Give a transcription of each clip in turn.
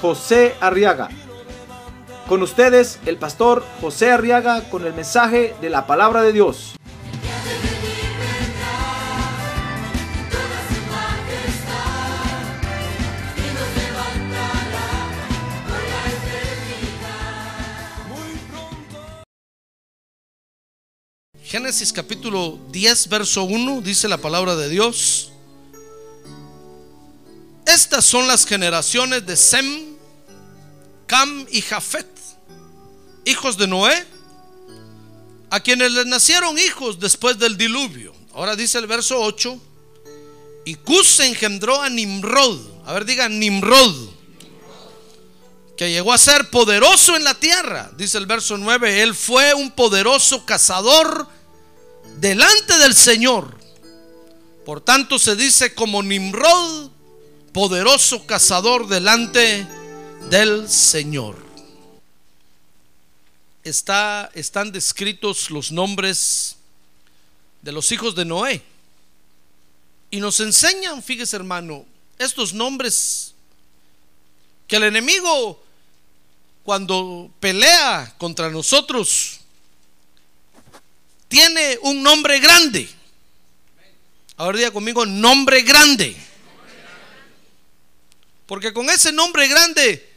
José Arriaga. Con ustedes, el pastor José Arriaga con el mensaje de la palabra de Dios. Génesis capítulo 10, verso 1, dice la palabra de Dios. Estas son las generaciones de Sem, Cam y Jafet, hijos de Noé, a quienes les nacieron hijos después del diluvio. Ahora dice el verso 8, y Cus engendró a Nimrod. A ver, diga Nimrod. Que llegó a ser poderoso en la tierra. Dice el verso 9, él fue un poderoso cazador delante del Señor. Por tanto se dice como Nimrod, poderoso cazador delante del Señor. Está, están descritos los nombres de los hijos de Noé. Y nos enseñan, fíjese hermano, estos nombres que el enemigo cuando pelea contra nosotros tiene un nombre grande. Ahora diga conmigo, nombre grande. Porque con ese nombre grande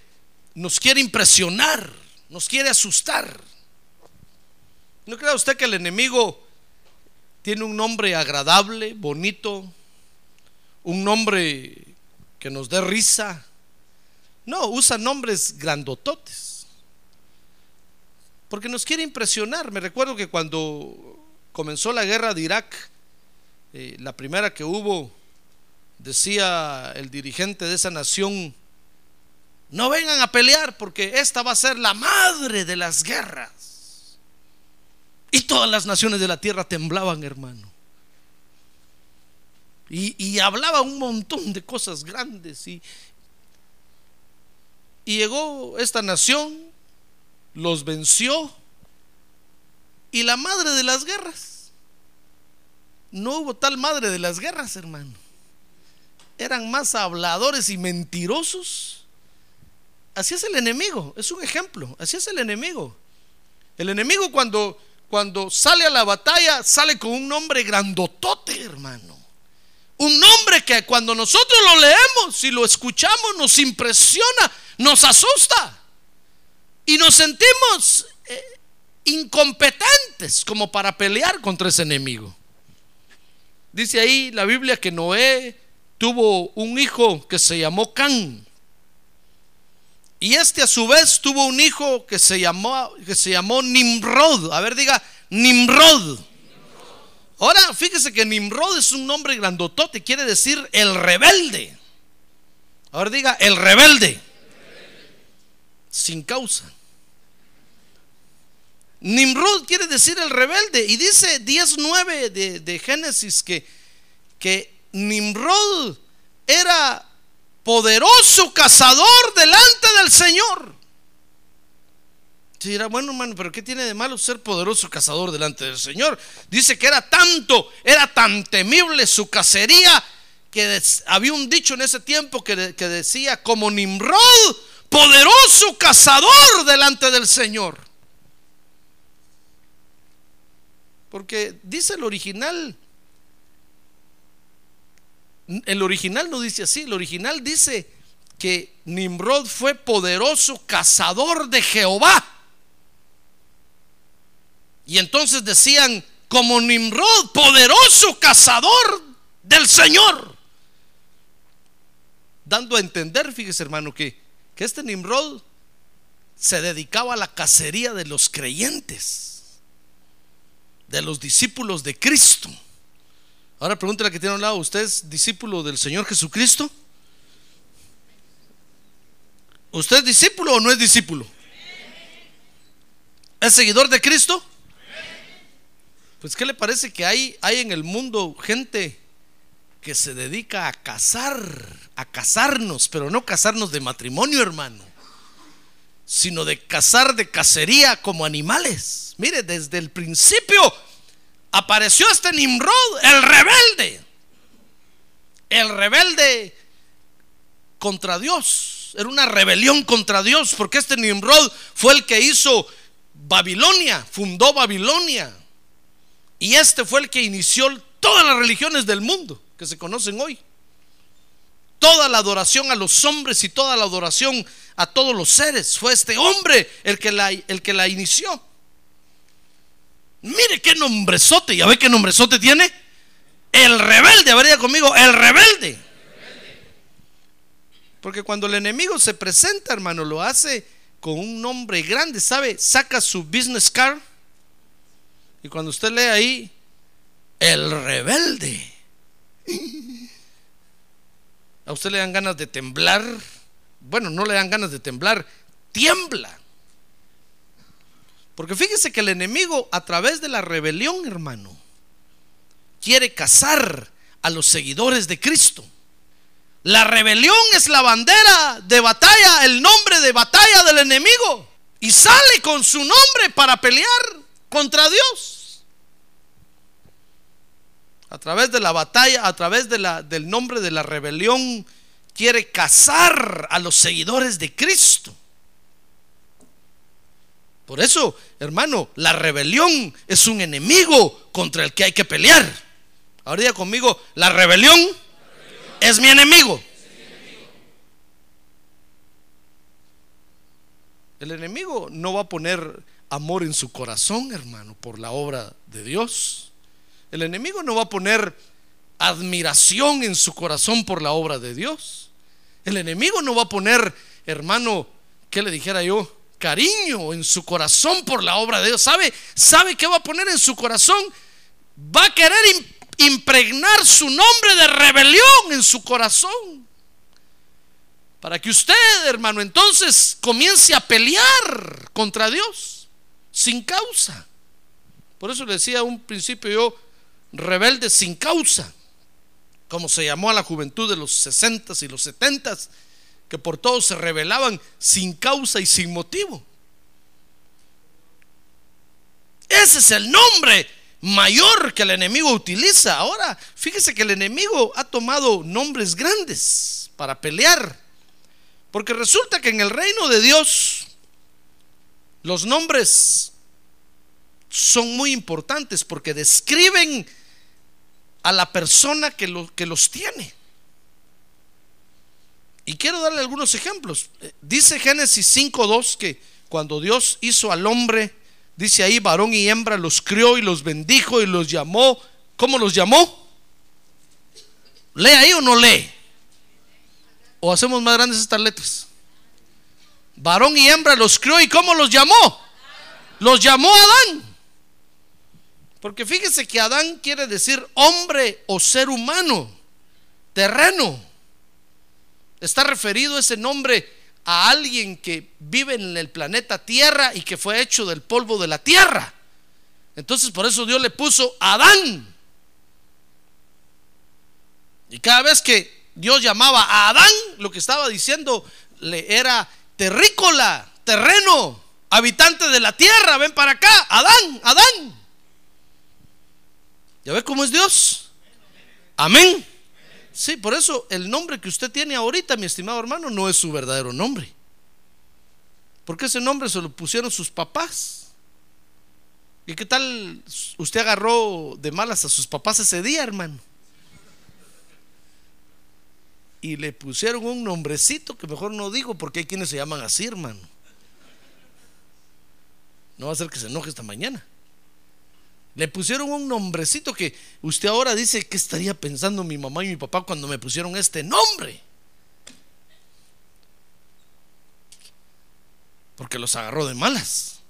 nos quiere impresionar, nos quiere asustar. ¿No crea usted que el enemigo tiene un nombre agradable, bonito, un nombre que nos dé risa? No, usa nombres grandototes. Porque nos quiere impresionar. Me recuerdo que cuando comenzó la guerra de Irak, eh, la primera que hubo, decía el dirigente de esa nación, no vengan a pelear porque esta va a ser la madre de las guerras. Y todas las naciones de la tierra temblaban, hermano. Y, y hablaba un montón de cosas grandes. Y, y llegó esta nación, los venció. Y la madre de las guerras. No hubo tal madre de las guerras, hermano. Eran más habladores y mentirosos. Así es el enemigo, es un ejemplo. Así es el enemigo. El enemigo cuando, cuando sale a la batalla sale con un nombre grandotote, hermano. Un nombre que cuando nosotros lo leemos y lo escuchamos nos impresiona, nos asusta. Y nos sentimos eh, incompetentes como para pelear contra ese enemigo. Dice ahí la Biblia que Noé tuvo un hijo que se llamó Can. Y este a su vez tuvo un hijo que se llamó, que se llamó Nimrod. A ver, diga, Nimrod. Ahora, fíjese que Nimrod es un nombre grandotote, quiere decir el rebelde. Ahora diga, el rebelde. Sin causa. Nimrod quiere decir el rebelde. Y dice 19 de, de Génesis que, que Nimrod era poderoso cazador delante del Señor. Se dirá, bueno, hermano, pero ¿qué tiene de malo ser poderoso cazador delante del Señor? Dice que era tanto, era tan temible su cacería que había un dicho en ese tiempo que, que decía, como Nimrod, poderoso cazador delante del Señor. Porque dice el original, el original no dice así, el original dice que Nimrod fue poderoso cazador de Jehová. Y entonces decían, como Nimrod, poderoso cazador del Señor. Dando a entender, fíjese hermano, que, que este Nimrod se dedicaba a la cacería de los creyentes, de los discípulos de Cristo. Ahora pregúntale a que tiene a un lado, ¿usted es discípulo del Señor Jesucristo? ¿Usted es discípulo o no es discípulo? ¿Es seguidor de Cristo? Pues ¿qué le parece que hay, hay en el mundo gente que se dedica a casar, a casarnos, pero no casarnos de matrimonio, hermano, sino de casar de cacería como animales? Mire, desde el principio apareció este Nimrod, el rebelde, el rebelde contra Dios. Era una rebelión contra Dios, porque este Nimrod fue el que hizo Babilonia, fundó Babilonia. Y este fue el que inició todas las religiones del mundo que se conocen hoy. Toda la adoración a los hombres y toda la adoración a todos los seres. Fue este hombre el que la, el que la inició. Mire qué nombrezote. ¿Ya ve qué nombrezote tiene? El rebelde. Habría conmigo, el rebelde. Porque cuando el enemigo se presenta, hermano, lo hace con un nombre grande, ¿sabe? Saca su business card y cuando usted lee ahí, el rebelde, a usted le dan ganas de temblar. Bueno, no le dan ganas de temblar, tiembla. Porque fíjese que el enemigo a través de la rebelión, hermano, quiere cazar a los seguidores de Cristo. La rebelión es la bandera de batalla, el nombre de batalla del enemigo. Y sale con su nombre para pelear contra Dios. A través de la batalla, a través del nombre de la rebelión, quiere cazar a los seguidores de Cristo. Por eso, hermano, la rebelión es un enemigo contra el que hay que pelear. Ahora diga conmigo, la rebelión, es mi enemigo. El enemigo no va a poner amor en su corazón, hermano, por la obra de Dios. El enemigo no va a poner admiración en su corazón por la obra de Dios. El enemigo no va a poner, hermano, ¿qué le dijera yo? Cariño en su corazón por la obra de Dios. ¿Sabe? ¿Sabe qué va a poner en su corazón? Va a querer impregnar su nombre de rebelión en su corazón. Para que usted, hermano, entonces comience a pelear contra Dios sin causa. Por eso le decía un principio yo, rebelde sin causa, como se llamó a la juventud de los 60 y los 70 que por todo se rebelaban sin causa y sin motivo. Ese es el nombre mayor que el enemigo utiliza. Ahora, fíjese que el enemigo ha tomado nombres grandes para pelear. Porque resulta que en el reino de Dios los nombres son muy importantes porque describen a la persona que, que los tiene. Y quiero darle algunos ejemplos. Dice Génesis 5.2 que cuando Dios hizo al hombre, dice ahí, varón y hembra los crió y los bendijo y los llamó. ¿Cómo los llamó? ¿Lee ahí o no lee? ¿O hacemos más grandes estas letras? Varón y hembra los crió y ¿cómo los llamó? Los llamó Adán. Porque fíjese que Adán quiere decir hombre o ser humano, terreno. Está referido ese nombre a alguien que vive en el planeta Tierra y que fue hecho del polvo de la tierra. Entonces por eso Dios le puso Adán. Y cada vez que Dios llamaba a Adán, lo que estaba diciendo le era terrícola, terreno, habitante de la tierra, ven para acá, Adán, Adán. ¿Ya ve cómo es Dios? Amén. Sí, por eso el nombre que usted tiene ahorita, mi estimado hermano, no es su verdadero nombre. Porque ese nombre se lo pusieron sus papás. ¿Y qué tal usted agarró de malas a sus papás ese día, hermano? Y le pusieron un nombrecito que mejor no digo porque hay quienes se llaman así, hermano. No va a ser que se enoje esta mañana. Le pusieron un nombrecito que usted ahora dice que estaría pensando mi mamá y mi papá cuando me pusieron este nombre. Porque los agarró de malas.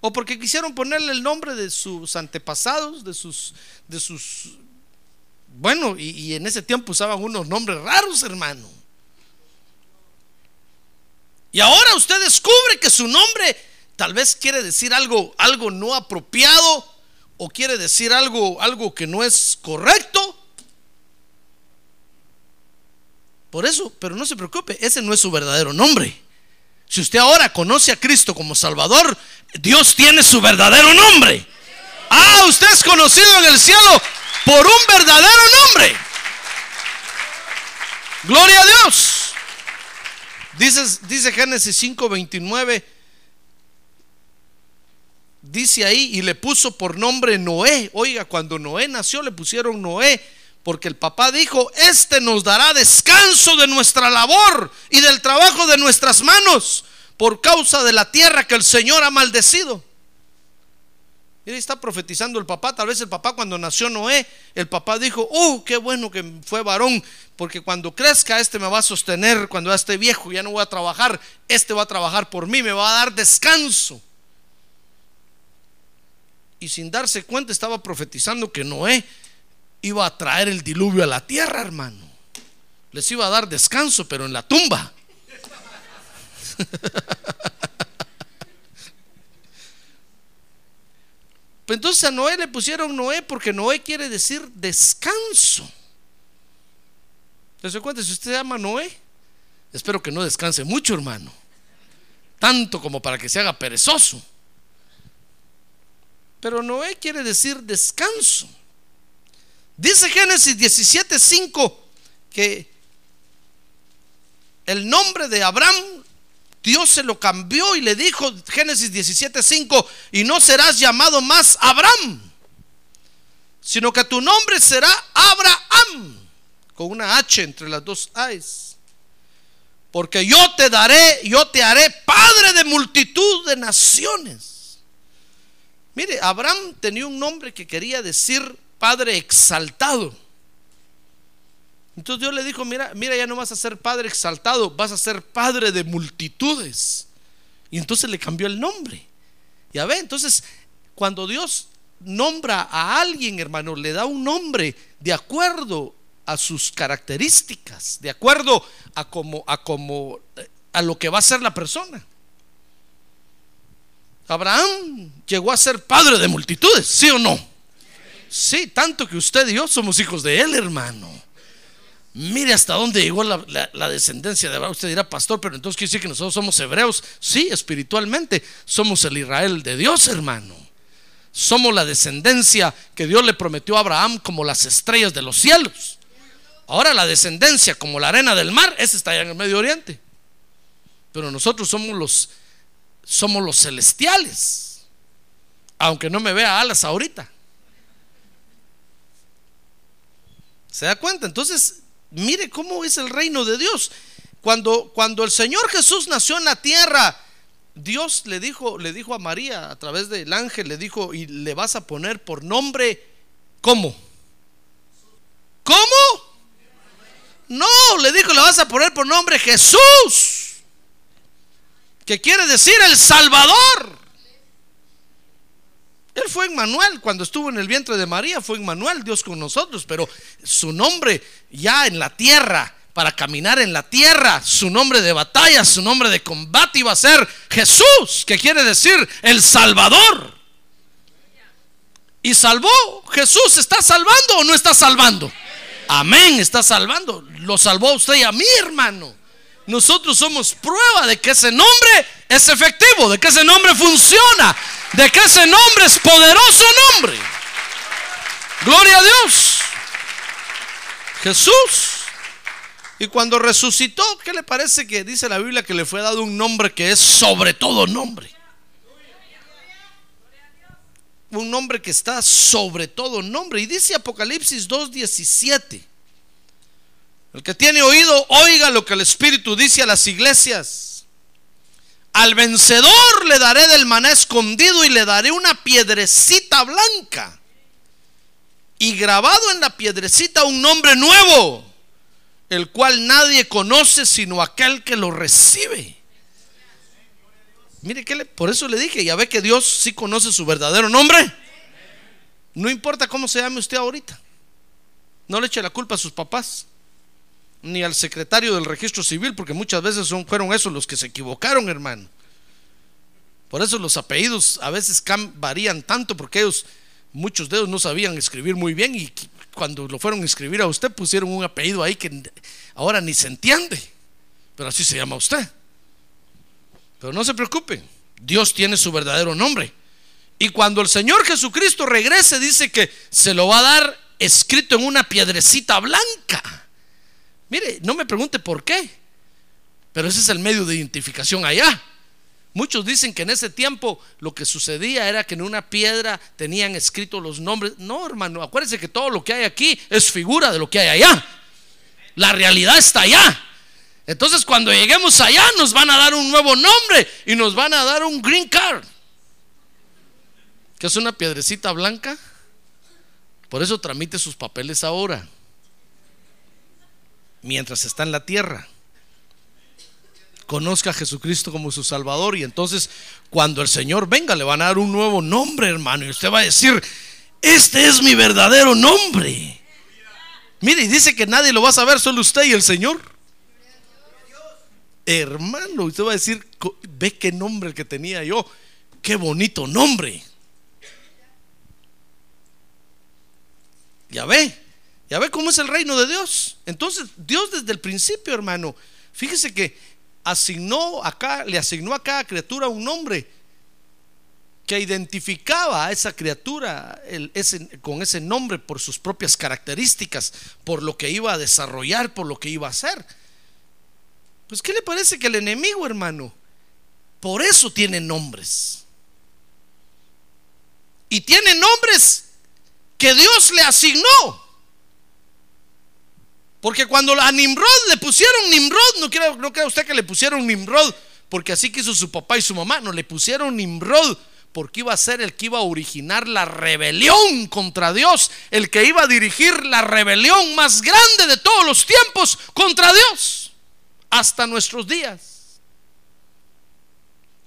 O porque quisieron ponerle el nombre de sus antepasados, de sus, de sus, bueno, y, y en ese tiempo usaban unos nombres raros, hermano. Y ahora usted descubre que su nombre tal vez quiere decir algo, algo no apropiado o quiere decir algo, algo que no es correcto. Por eso, pero no se preocupe, ese no es su verdadero nombre. Si usted ahora conoce a Cristo como Salvador, Dios tiene su verdadero nombre. Ah, usted es conocido en el cielo por un verdadero nombre. Gloria a Dios. Dice, dice Génesis 5:29. Dice ahí y le puso por nombre Noé. Oiga, cuando Noé nació le pusieron Noé porque el papá dijo, este nos dará descanso de nuestra labor y del trabajo de nuestras manos por causa de la tierra que el Señor ha maldecido. Y está profetizando el papá. Tal vez el papá cuando nació Noé, el papá dijo, oh, qué bueno que fue varón, porque cuando crezca este me va a sostener, cuando ya esté viejo ya no voy a trabajar, este va a trabajar por mí, me va a dar descanso. Y sin darse cuenta estaba profetizando que Noé iba a traer el diluvio a la tierra, hermano. Les iba a dar descanso, pero en la tumba. Entonces a Noé le pusieron Noé porque Noé quiere decir descanso. ¿Se cuenta? Si usted se llama Noé, espero que no descanse mucho, hermano. Tanto como para que se haga perezoso. Pero Noé quiere decir descanso. Dice Génesis 17:5 que el nombre de Abraham Dios se lo cambió y le dijo Génesis 17:5 y no serás llamado más Abraham, sino que tu nombre será Abraham con una H entre las dos A's. Porque yo te daré, yo te haré padre de multitud de naciones. Mire, Abraham tenía un nombre que quería decir padre exaltado. Entonces Dios le dijo, mira, mira, ya no vas a ser padre exaltado, vas a ser padre de multitudes. Y entonces le cambió el nombre. Ya ve, entonces cuando Dios nombra a alguien, hermano, le da un nombre de acuerdo a sus características, de acuerdo a como a como a lo que va a ser la persona. Abraham llegó a ser padre de multitudes, ¿sí o no? Sí, tanto que usted y yo somos hijos de él, hermano. Mire hasta dónde llegó la, descendencia de Abraham. Usted dirá, pastor, pero entonces quiere decir que nosotros somos hebreos. Sí, espiritualmente somos el Israel de Dios, hermano. Somos la descendencia que Dios le prometió a Abraham como las estrellas de los cielos. Ahora la descendencia como la arena del mar, esa está allá en el Medio Oriente. Pero nosotros somos los, somos los celestiales. Aunque no me vea alas ahorita. ¿Se da cuenta? Entonces, mire cómo es el reino de Dios. Cuando, cuando el Señor Jesús nació en la tierra, Dios le dijo, le dijo a María a través del ángel, le dijo, y le vas a poner por nombre, ¿cómo? ¿Cómo? No, le dijo, le vas a poner por nombre Jesús, que quiere decir el Salvador. Él fue Emmanuel, cuando estuvo en el vientre de María, fue Emmanuel, Dios con nosotros, pero su nombre ya en la tierra, para caminar en la tierra, su nombre de batalla, su nombre de combate iba a ser Jesús, que quiere decir el Salvador. Y salvó, Jesús está salvando o no está salvando. Amén, está salvando. Lo salvó usted y a mí, hermano. Nosotros somos prueba de que ese nombre es efectivo, de que ese nombre funciona, de que ese nombre es poderoso nombre. Gloria a Dios. Jesús. Y cuando resucitó, ¿qué le parece que dice la Biblia que le fue dado un nombre que es sobre todo nombre? Un nombre que está sobre todo nombre. Y dice Apocalipsis 2.17. El que tiene oído, oiga lo que el Espíritu dice a las iglesias. Al vencedor le daré del maná escondido y le daré una piedrecita blanca. Y grabado en la piedrecita un nombre nuevo, el cual nadie conoce sino aquel que lo recibe. Mire que le, por eso le dije, ya ve que Dios sí conoce su verdadero nombre. No importa cómo se llame usted ahorita. No le eche la culpa a sus papás. Ni al secretario del registro civil, porque muchas veces son, fueron esos los que se equivocaron, hermano. Por eso los apellidos a veces varían tanto, porque ellos, muchos de ellos no sabían escribir muy bien y cuando lo fueron a escribir a usted pusieron un apellido ahí que ahora ni se entiende, pero así se llama usted. Pero no se preocupe, Dios tiene su verdadero nombre. Y cuando el Señor Jesucristo regrese, dice que se lo va a dar escrito en una piedrecita blanca. Mire, no me pregunte por qué, pero ese es el medio de identificación allá. Muchos dicen que en ese tiempo lo que sucedía era que en una piedra tenían escritos los nombres. No, hermano, acuérdense que todo lo que hay aquí es figura de lo que hay allá. La realidad está allá. Entonces cuando lleguemos allá nos van a dar un nuevo nombre y nos van a dar un green card. Que es una piedrecita blanca. Por eso tramite sus papeles ahora. Mientras está en la tierra. Conozca a Jesucristo como su Salvador y entonces cuando el Señor venga le van a dar un nuevo nombre, hermano. Y usted va a decir, este es mi verdadero nombre. Mire, y dice que nadie lo va a saber, solo usted y el Señor. Hermano, usted va a decir, ve qué nombre que tenía yo, qué bonito nombre. Ya ve, ya ve cómo es el reino de Dios. Entonces, Dios desde el principio, hermano, fíjese que asignó acá, le asignó a cada criatura un nombre que identificaba a esa criatura con ese nombre por sus propias características, por lo que iba a desarrollar, por lo que iba a hacer. Pues ¿qué le parece que el enemigo, hermano? Por eso tiene nombres. Y tiene nombres que Dios le asignó. Porque cuando a Nimrod le pusieron Nimrod, no crea, no usted que le pusieron Nimrod porque así quiso su papá y su mamá, no le pusieron Nimrod porque iba a ser el que iba a originar la rebelión contra Dios, el que iba a dirigir la rebelión más grande de todos los tiempos contra Dios hasta nuestros días.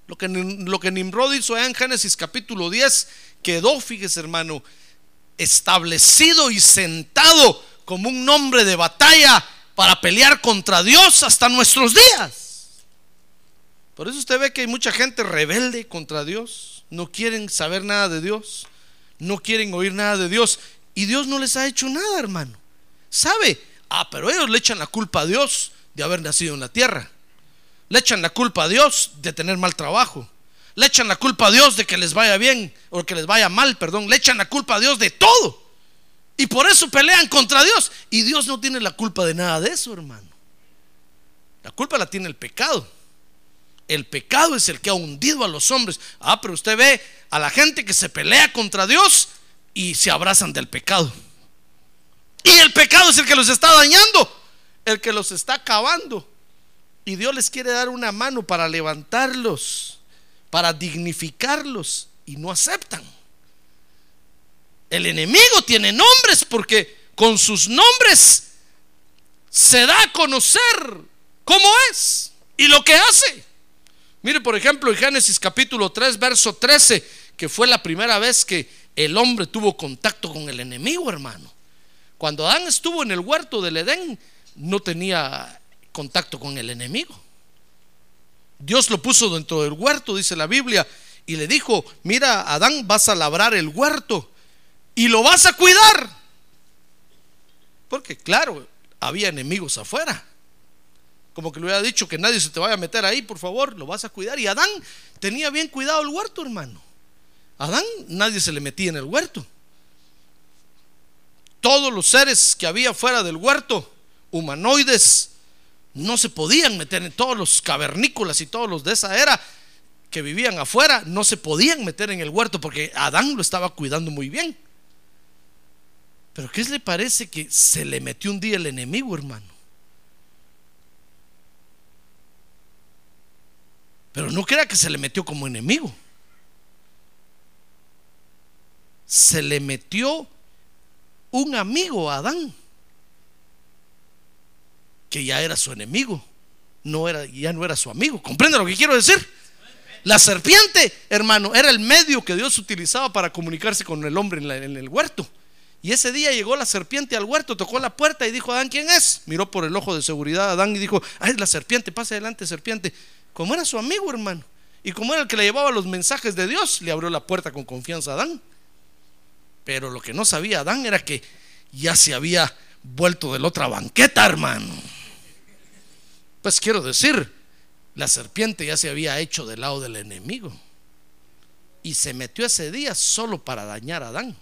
Lo que, lo que Nimrod hizo en Génesis capítulo 10 quedó, fíjese hermano, establecido y sentado como un nombre de batalla para pelear contra Dios hasta nuestros días. Por eso usted ve que hay mucha gente rebelde contra Dios, no quieren saber nada de Dios, no quieren oír nada de Dios y Dios no les ha hecho nada, hermano. ¿Sabe? Ah, pero ellos le echan la culpa a Dios de haber nacido en la tierra. Le echan la culpa a Dios de tener mal trabajo. Le echan la culpa a Dios de que les vaya bien o que les vaya mal, perdón. Le echan la culpa a Dios de todo. Y por eso pelean contra Dios. Y Dios no tiene la culpa de nada de eso, hermano. La culpa la tiene el pecado. El pecado es el que ha hundido a los hombres. Ah, pero usted ve a la gente que se pelea contra Dios y se abrazan del pecado. Y el pecado es el que los está dañando el que los está acabando. Y Dios les quiere dar una mano para levantarlos, para dignificarlos, y no aceptan. El enemigo tiene nombres porque con sus nombres se da a conocer cómo es y lo que hace. Mire, por ejemplo, en Génesis capítulo 3, verso 13, que fue la primera vez que el hombre tuvo contacto con el enemigo, hermano. Cuando Adán estuvo en el huerto del Edén, no tenía contacto con el enemigo. Dios lo puso dentro del huerto, dice la Biblia, y le dijo, mira, Adán, vas a labrar el huerto y lo vas a cuidar. Porque claro, había enemigos afuera. Como que le hubiera dicho que nadie se te vaya a meter ahí, por favor, lo vas a cuidar. Y Adán tenía bien cuidado el huerto, hermano. Adán nadie se le metía en el huerto. Todos los seres que había fuera del huerto humanoides no se podían meter en todos los cavernícolas y todos los de esa era que vivían afuera, no se podían meter en el huerto porque Adán lo estaba cuidando muy bien. Pero ¿qué le parece que se le metió un día el enemigo, hermano? Pero no crea que se le metió como enemigo. Se le metió un amigo a Adán que ya era su enemigo, no era, ya no era su amigo. ¿Comprende lo que quiero decir? La serpiente, hermano, era el medio que Dios utilizaba para comunicarse con el hombre en, el huerto. Y ese día llegó la serpiente al huerto, tocó la puerta y dijo, Adán, ¿quién es? Miró por el ojo de seguridad a Adán y dijo, es la serpiente, pase adelante, serpiente. Como era su amigo, hermano, y como era el que le llevaba los mensajes de Dios, le abrió la puerta con confianza a Adán. Pero lo que no sabía Adán era que ya se había vuelto de la otra banqueta, hermano. Pues quiero decir, la serpiente ya se había hecho del lado del enemigo. Y se metió ese día solo para dañar a Adán.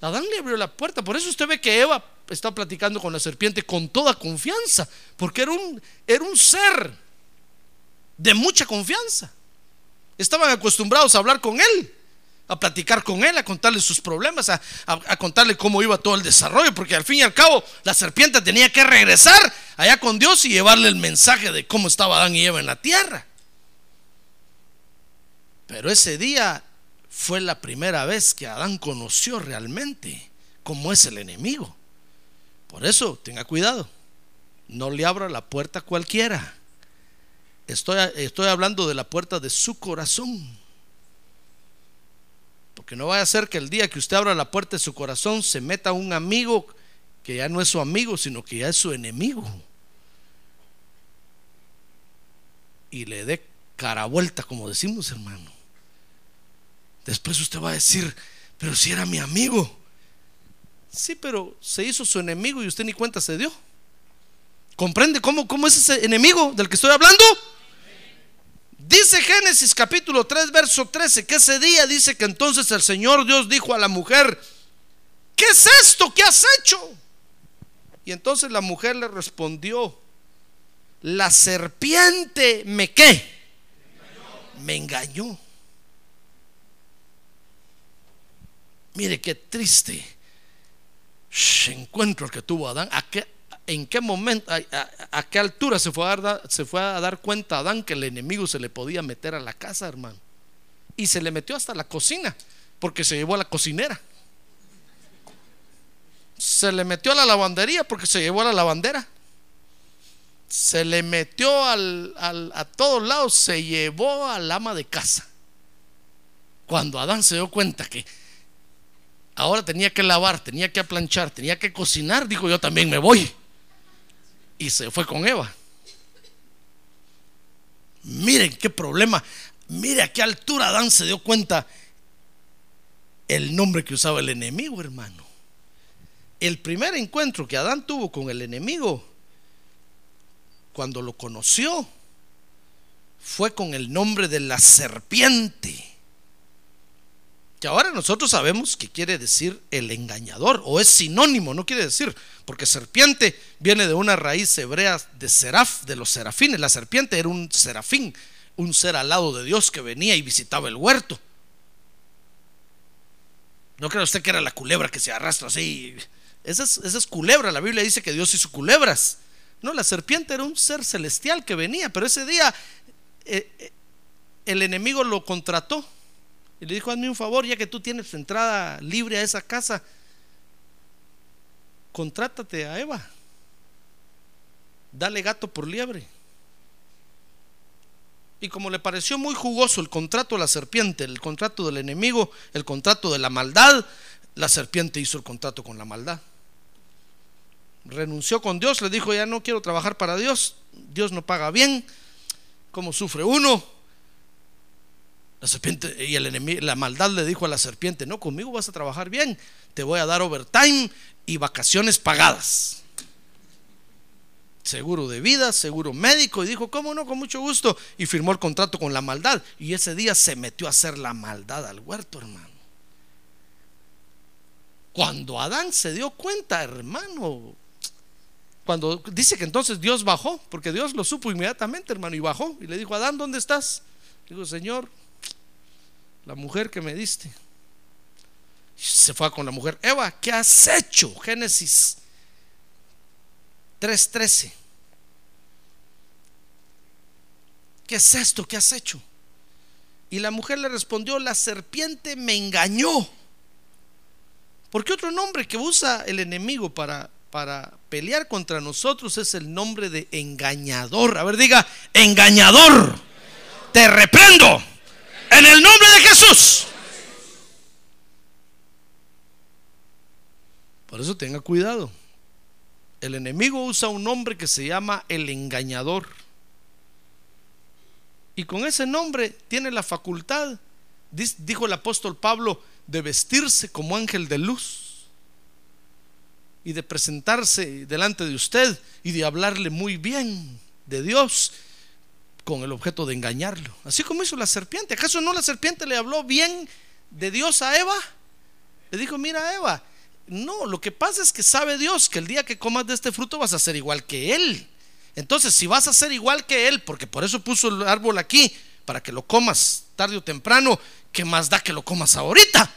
Adán le abrió la puerta. Por eso usted ve que Eva está platicando con la serpiente con toda confianza. Porque era un, era un ser de mucha confianza. Estaban acostumbrados a hablar con él a platicar con él, a contarle sus problemas, a, contarle cómo iba todo el desarrollo, porque al fin y al cabo la serpiente tenía que regresar allá con Dios y llevarle el mensaje de cómo estaba Adán y Eva en la tierra. Pero ese día fue la primera vez que Adán conoció realmente cómo es el enemigo. Por eso, tenga cuidado, no le abra la puerta a cualquiera. Estoy, estoy hablando de la puerta de su corazón. Porque no vaya a ser que el día que usted abra la puerta de su corazón se meta un amigo que ya no es su amigo, sino que ya es su enemigo. Y le dé cara vuelta, como decimos, hermano. Después usted va a decir, pero si era mi amigo. Sí, pero se hizo su enemigo y usted ni cuenta se dio. ¿Comprende cómo, cómo es ese enemigo del que estoy hablando? Dice Génesis capítulo 3, verso 13, que ese día dice que entonces el Señor Dios dijo a la mujer, ¿qué es esto que has hecho? Y entonces la mujer le respondió, la serpiente me qué? Me engañó. Mire qué triste encuentro que tuvo Adán. ¿A qué, en qué momento, a, qué altura se fue, a dar, se fue a dar cuenta Adán que el enemigo se le podía meter a la casa, hermano. Y se le metió hasta la cocina, porque se llevó a la cocinera. Se le metió a la lavandería porque se llevó a la lavandera. Se le metió al, a todos lados, se llevó al ama de casa. Cuando Adán se dio cuenta que ahora tenía que lavar, tenía que planchar, tenía que cocinar, dijo yo también me voy y se fue con Eva. Miren qué problema. Mire a qué altura Adán se dio cuenta el nombre que usaba el enemigo, hermano. El primer encuentro que Adán tuvo con el enemigo, cuando lo conoció, fue con el nombre de la serpiente que ahora nosotros sabemos que quiere decir el engañador, o es sinónimo, no quiere decir, porque serpiente viene de una raíz hebrea de seraf, de los serafines. La serpiente era un serafín, un ser al lado de Dios que venía y visitaba el huerto. No cree usted que era la culebra que se arrastra así. Esa es, culebra, la Biblia dice que Dios hizo culebras. No, la serpiente era un ser celestial que venía, pero ese día eh, eh, el enemigo lo contrató y le dijo, hazme un favor, ya que tú tienes entrada libre a esa casa, contrátate a Eva. Dale gato por liebre. Y como le pareció muy jugoso el contrato de la serpiente, el contrato del enemigo, el contrato de la maldad, la serpiente hizo el contrato con la maldad. Renunció con Dios, le dijo, ya no quiero trabajar para Dios, Dios no paga bien, ¿cómo sufre uno? La serpiente y el enemigo, la maldad le dijo a la serpiente, no, conmigo vas a trabajar bien, te voy a dar overtime y vacaciones pagadas. Seguro de vida, seguro médico. Y dijo, ¿cómo no? Con mucho gusto. Y firmó el contrato con la maldad. Y ese día se metió a hacer la maldad al huerto, hermano. Cuando Adán se dio cuenta, hermano, cuando dice que entonces Dios bajó, porque Dios lo supo inmediatamente, hermano, y bajó y le dijo, Adán, ¿dónde estás? Dijo, Señor, la mujer que me diste. Se fue con la mujer. Eva, ¿qué has hecho? Génesis 3:13. ¿Qué es esto? ¿Qué has hecho? Y la mujer le respondió, la serpiente me engañó. Porque otro nombre que usa el enemigo para, para pelear contra nosotros es el nombre de engañador. A ver, diga, engañador. Te reprendo. En el nombre de Jesús. Por eso tenga cuidado. El enemigo usa un nombre que se llama el engañador. Y con ese nombre tiene la facultad, dijo el apóstol Pablo, de vestirse como ángel de luz y de presentarse delante de usted y de hablarle muy bien de Dios con el objeto de engañarlo. Así como hizo la serpiente. ¿Acaso no la serpiente le habló bien de Dios a Eva? Le dijo, mira Eva, no, lo que pasa es que sabe Dios que el día que comas de este fruto vas a ser igual que Él. Entonces, si vas a ser igual que Él, porque por eso puso el árbol aquí, para que lo comas tarde o temprano, ¿qué más da que lo comas ahorita?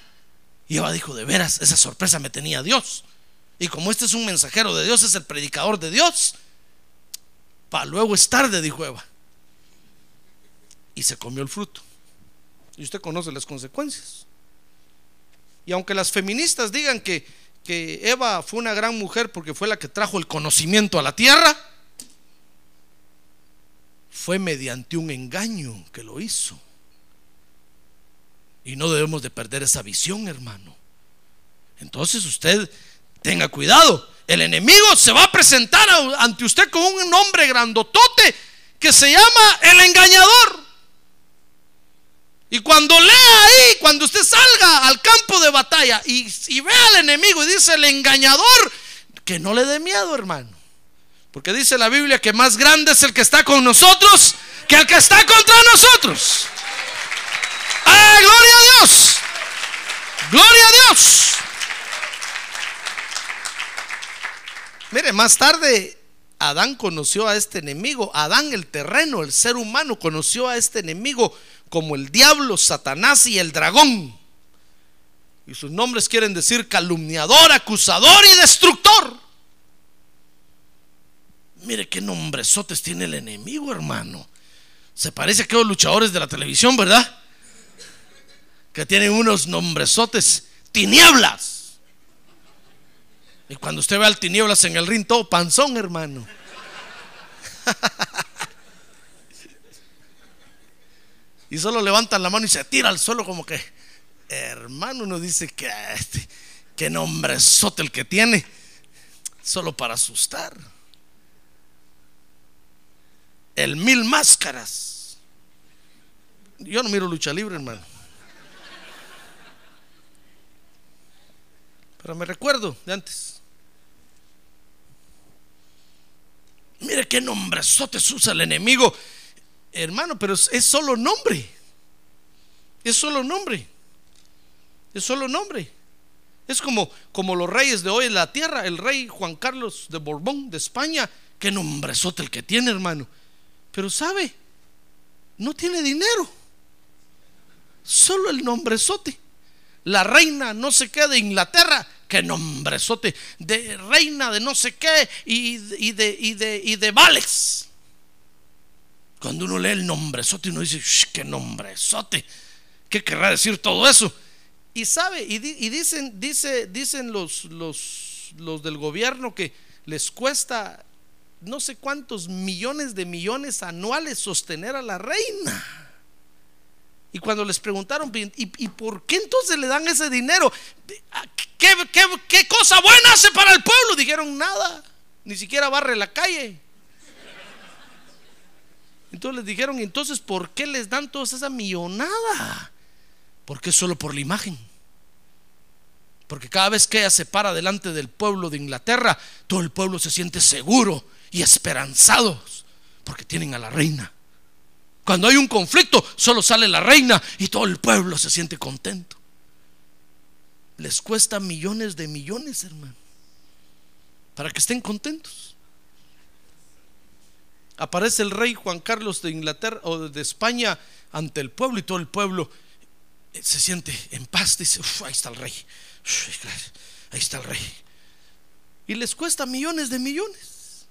Y Eva dijo, de veras, esa sorpresa me tenía Dios. Y como este es un mensajero de Dios, es el predicador de Dios, para luego es tarde, dijo Eva. Y se comió el fruto. Y usted conoce las consecuencias. Y aunque las feministas digan que, que Eva fue una gran mujer porque fue la que trajo el conocimiento a la tierra, fue mediante un engaño que lo hizo. Y no debemos de perder esa visión, hermano. Entonces usted tenga cuidado. El enemigo se va a presentar ante usted con un nombre grandotote que se llama el engañador. Y cuando lea ahí, cuando usted salga al campo de batalla y, y vea al enemigo y dice el engañador, que no le dé miedo, hermano. Porque dice la Biblia que más grande es el que está con nosotros que el que está contra nosotros. ¡Ah, gloria a Dios! ¡Gloria a Dios! Mire, más tarde Adán conoció a este enemigo. Adán, el terreno, el ser humano, conoció a este enemigo como el diablo, Satanás y el dragón. Y sus nombres quieren decir calumniador, acusador y destructor. Mire qué nombresotes tiene el enemigo, hermano. Se parece a aquellos luchadores de la televisión, ¿verdad? Que tienen unos nombresotes, tinieblas. Y cuando usted ve al tinieblas en el ring, todo panzón, hermano. y solo levantan la mano y se tira al suelo como que, hermano, uno dice que este, qué nombresote el que tiene, solo para asustar el mil máscaras. Yo no miro lucha libre, hermano. Pero me recuerdo de antes. Mire qué nombrezotes usa el enemigo. Hermano, pero es, solo nombre. Es solo nombre. Es solo nombre. Es como, como los reyes de hoy en la tierra. El rey Juan Carlos de Borbón de España. Qué nombrezote el que tiene, hermano. Pero sabe, no tiene dinero. Solo el nombrezote. La reina no sé qué de Inglaterra, que nombrezote. De reina de no sé qué y, de, y, de, y de Vales. Cuando uno lee el nombrezote, uno dice, qué nombrezote. ¿Qué querrá decir todo eso? Y sabe, y, dicen, dice, dicen los, los, los del gobierno que les cuesta no sé cuántos millones de millones anuales sostener a la reina. Y cuando les preguntaron, ¿y, por qué entonces le dan ese dinero? ¿Qué, cosa buena hace para el pueblo? Dijeron nada, ni siquiera barre la calle. Entonces les dijeron, entonces, ¿por qué les dan toda esa millonada? Porque es solo por la imagen. Porque cada vez que ella se para delante del pueblo de Inglaterra, todo el pueblo se siente seguro y esperanzados porque tienen a la reina. Cuando hay un conflicto, solo sale la reina y todo el pueblo se siente contento. Les cuesta millones de millones, hermano, para que estén contentos. Aparece el rey Juan Carlos de Inglaterra o de España ante el pueblo y todo el pueblo se siente en paz. Dice, ahí está el rey, ahí está el rey. Y les cuesta millones de millones.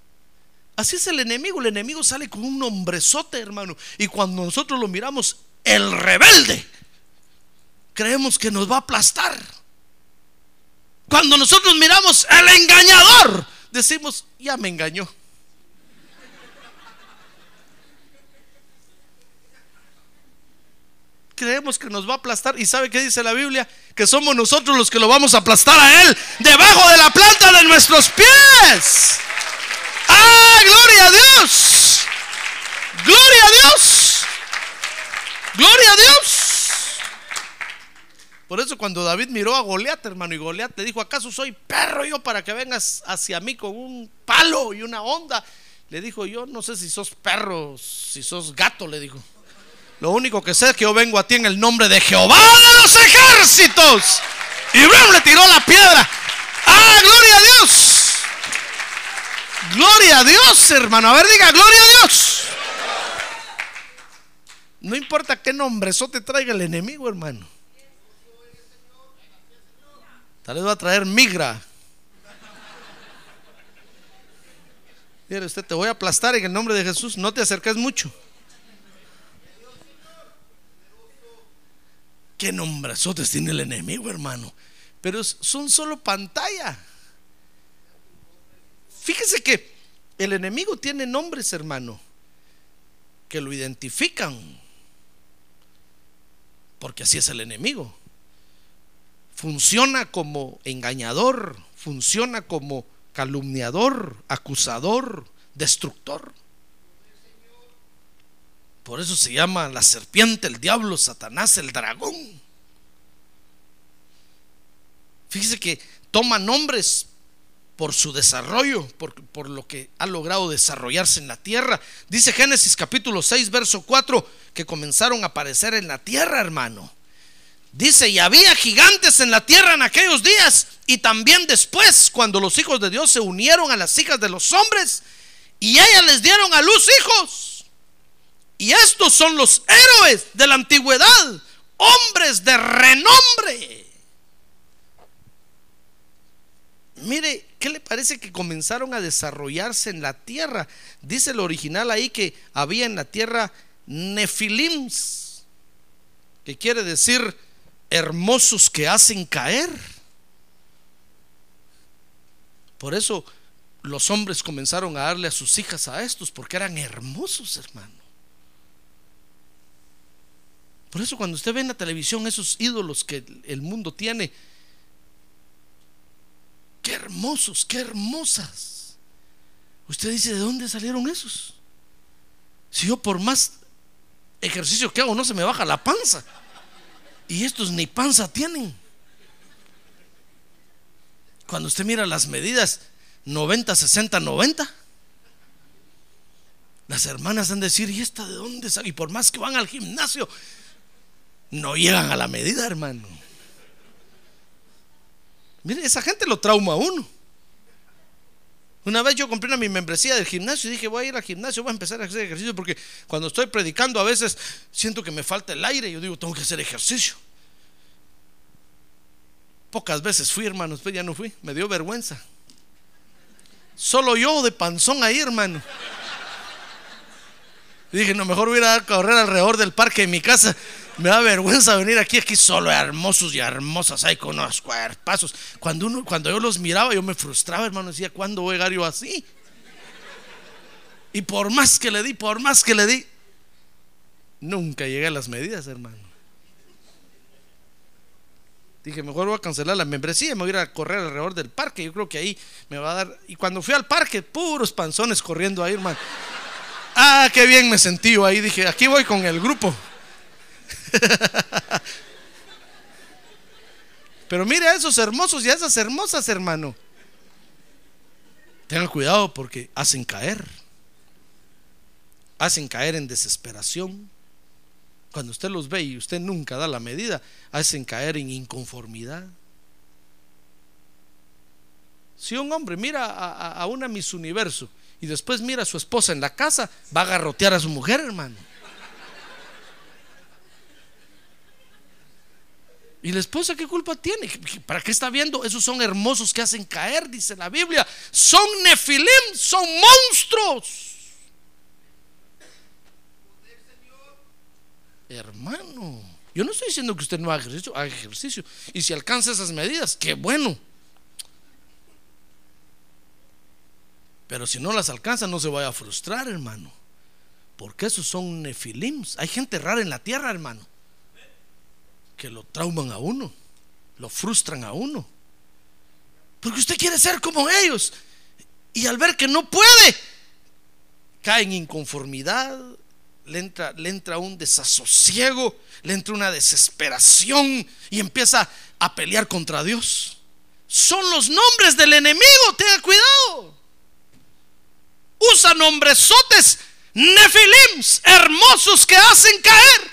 Así es el enemigo. El enemigo sale con un hombrezote, hermano. Y cuando nosotros lo miramos, el rebelde, creemos que nos va a aplastar. Cuando nosotros miramos el engañador, decimos, ya me engañó. Creemos que nos va a aplastar. ¿Y sabe qué dice la Biblia? Que somos nosotros los que lo vamos a aplastar a Él debajo de la planta de nuestros pies. ¡Ah, gloria a Dios! ¡Gloria a Dios! ¡Gloria a Dios! Por eso cuando David miró a Goliat, hermano, y Goliat le dijo, ¿acaso soy perro yo para que vengas hacia mí con un palo y una onda? Le dijo, yo no sé si sos perro, si sos gato, le dijo. Lo único que sé es que yo vengo a ti en el nombre de Jehová de los ejércitos. Y le tiró la piedra. ¡Ah, gloria a Dios! Gloria a Dios, hermano. A ver, diga, gloria a Dios. No importa qué nombrezote traiga el enemigo, hermano. Tal vez va a traer migra. Mire usted, te voy a aplastar en el nombre de Jesús. No te acerques mucho. ¿Qué nombrezotes tiene el enemigo, hermano? Pero son solo pantalla. Fíjese que el enemigo tiene nombres, hermano, que lo identifican. Porque así es el enemigo funciona como engañador, funciona como calumniador, acusador, destructor. Por eso se llama la serpiente, el diablo, Satanás, el dragón. Fíjese que toma nombres por su desarrollo, por, por, lo que ha logrado desarrollarse en la tierra. Dice Génesis capítulo 6, verso 4, que comenzaron a aparecer en la tierra, hermano. Dice, y había gigantes en la tierra en aquellos días y también después, cuando los hijos de Dios se unieron a las hijas de los hombres y ellas les dieron a luz hijos. Y estos son los héroes de la antigüedad, hombres de renombre. Mire, ¿qué le parece que comenzaron a desarrollarse en la tierra? Dice el original ahí que había en la tierra nefilims, que quiere decir hermosos que hacen caer. Por eso los hombres comenzaron a darle a sus hijas a estos, porque eran hermosos, hermano. Por eso cuando usted ve en la televisión esos ídolos que el mundo tiene, qué hermosos, qué hermosas. Usted dice, ¿de dónde salieron esos? Si yo por más ejercicio que hago no se me baja la panza. Y estos ni panza tienen. Cuando usted mira las medidas, 90, 60, 90. Las hermanas han de decir, ¿y esta de dónde sale? Y por más que van al gimnasio, no llegan a la medida, hermano. Mire, esa gente lo trauma a uno. Una vez yo compré una mi membresía del gimnasio y dije, voy a ir al gimnasio, voy a empezar a hacer ejercicio porque cuando estoy predicando a veces siento que me falta el aire. Yo digo, tengo que hacer ejercicio. Pocas veces fui, hermano, después ya no fui, me dio vergüenza. Solo yo de panzón ahí, hermano. Y dije, no, mejor voy a correr alrededor del parque de mi casa me da vergüenza venir aquí, aquí solo hermosos y hermosas hay con unos cuerpazos. Cuando, uno, cuando yo los miraba, yo me frustraba, hermano, decía, ¿cuándo voy a yo así? Y por más que le di, por más que le di, nunca llegué a las medidas, hermano. Dije, mejor voy a cancelar la membresía, me voy a ir a correr alrededor del parque. Yo creo que ahí me va a dar. Y cuando fui al parque, puros panzones corriendo ahí, hermano. Ah, qué bien me sentí yo ahí. Dije, aquí voy con el grupo. Pero mire a esos hermosos y a esas hermosas, hermano. Tengan cuidado porque hacen caer. Hacen caer en desesperación. Cuando usted los ve y usted nunca da la medida, hacen caer en inconformidad. Si un hombre mira a, una Miss Universo y después mira a su esposa en la casa, va a garrotear a su mujer, hermano. ¿Y la esposa qué culpa tiene? ¿Para qué está viendo? Esos son hermosos que hacen caer, dice la Biblia. Son nefilim, son monstruos. Hermano, yo no estoy diciendo que usted no haga ejercicio, haga ejercicio. Y si alcanza esas medidas, qué bueno. Pero si no las alcanza, no se vaya a frustrar, hermano. Porque esos son nefilims. Hay gente rara en la tierra, hermano. Que lo trauman a uno, lo frustran a uno. Porque usted quiere ser como ellos. Y al ver que no puede, cae en inconformidad, le entra, le entra un desasosiego, le entra una desesperación y empieza a pelear contra Dios. Son los nombres del enemigo, tenga cuidado. Usa nombresotes, nefilims, hermosos que hacen caer.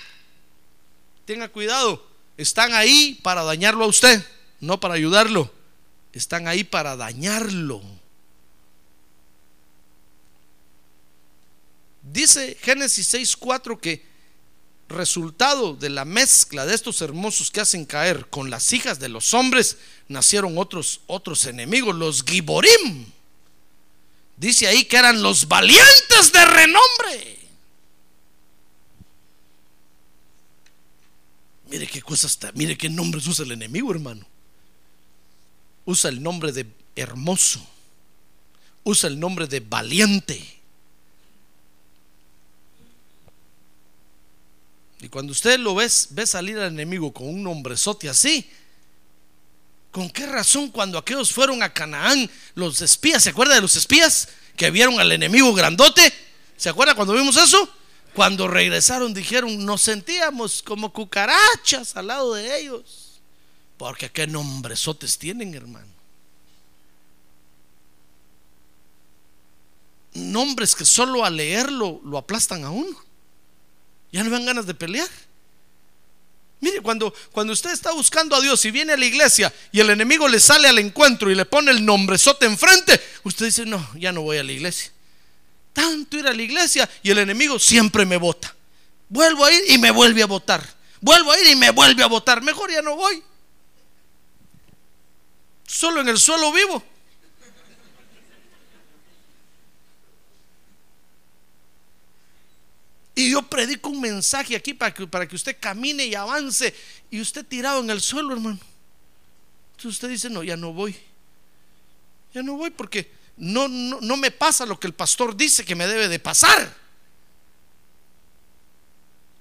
Tenga cuidado, están ahí para dañarlo a usted, no para ayudarlo. Están ahí para dañarlo. Dice Génesis 6:4 que resultado de la mezcla de estos hermosos que hacen caer con las hijas de los hombres nacieron otros otros enemigos, los giborim. Dice ahí que eran los valientes de renombre. Mire qué cosa está, mire qué nombres usa el enemigo, hermano. Usa el nombre de hermoso. Usa el nombre de valiente Y cuando usted lo ves, ve salir al enemigo con un nombrezote así. ¿Con qué razón cuando aquellos fueron a Canaán, los espías, ¿se acuerda de los espías que vieron al enemigo grandote? ¿Se acuerda cuando vimos eso? Cuando regresaron dijeron, nos sentíamos como cucarachas al lado de ellos. Porque qué nombrezotes tienen, hermano. Nombres que solo al leerlo lo aplastan a uno. Ya no dan ganas de pelear. Mire, cuando, cuando usted está buscando a Dios y viene a la iglesia y el enemigo le sale al encuentro y le pone el nombrezote enfrente, usted dice, no, ya no voy a la iglesia. Tanto ir a la iglesia y el enemigo siempre me vota. Vuelvo a ir y me vuelve a votar. Vuelvo a ir y me vuelve a votar. Mejor ya no voy. Solo en el suelo vivo. Y yo predico un mensaje aquí para que, para que usted camine y avance. Y usted tirado en el suelo, hermano. Entonces usted dice, no, ya no voy. Ya no voy porque no, no, me pasa lo que el pastor dice que me debe de pasar.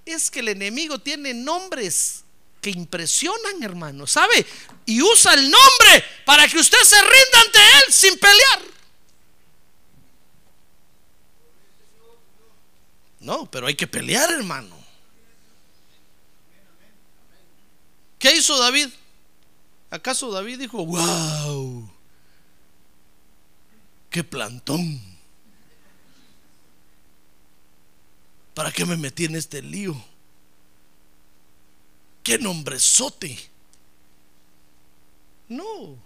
Es que el enemigo tiene nombres que impresionan, hermano, ¿sabe? Y usa el nombre para que usted se rinda ante él sin pelear. No, pero hay que pelear, hermano. ¿Qué hizo David? ¿Acaso David dijo, wow, qué plantón? ¿Para qué me metí en este lío? ¿Qué nombrezote? No.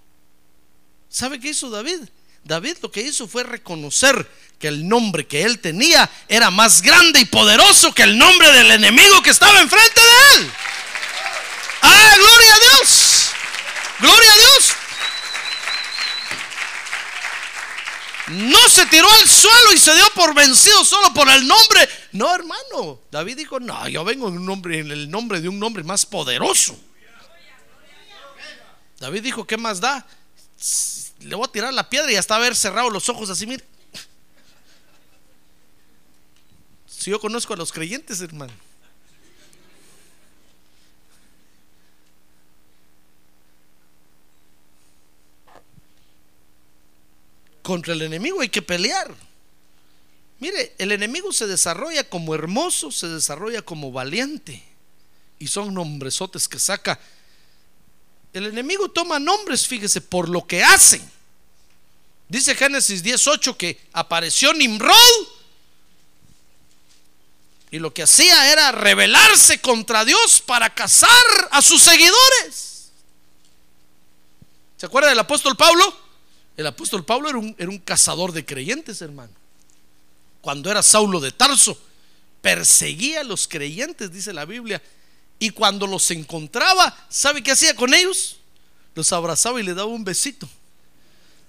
¿Sabe qué hizo David? David lo que hizo fue reconocer que el nombre que él tenía era más grande y poderoso que el nombre del enemigo que estaba enfrente de él. ¡Ah, gloria a Dios! ¡Gloria a Dios! No se tiró al suelo y se dio por vencido solo por el nombre. No, hermano. David dijo, no, yo vengo en, un nombre, en el nombre de un nombre más poderoso. David dijo, ¿qué más da? Le voy a tirar la piedra y hasta haber cerrado los ojos así, mire. Si yo conozco a los creyentes, hermano. Contra el enemigo hay que pelear. Mire, el enemigo se desarrolla como hermoso, se desarrolla como valiente. Y son nombresotes que saca. El enemigo toma nombres, fíjese, por lo que hace. Dice Génesis 18 que apareció Nimrod y lo que hacía era rebelarse contra Dios para cazar a sus seguidores. ¿Se acuerda del apóstol Pablo? El apóstol Pablo era un, era un cazador de creyentes, hermano. Cuando era Saulo de Tarso, perseguía a los creyentes, dice la Biblia. Y cuando los encontraba, ¿sabe qué hacía con ellos? Los abrazaba y le daba un besito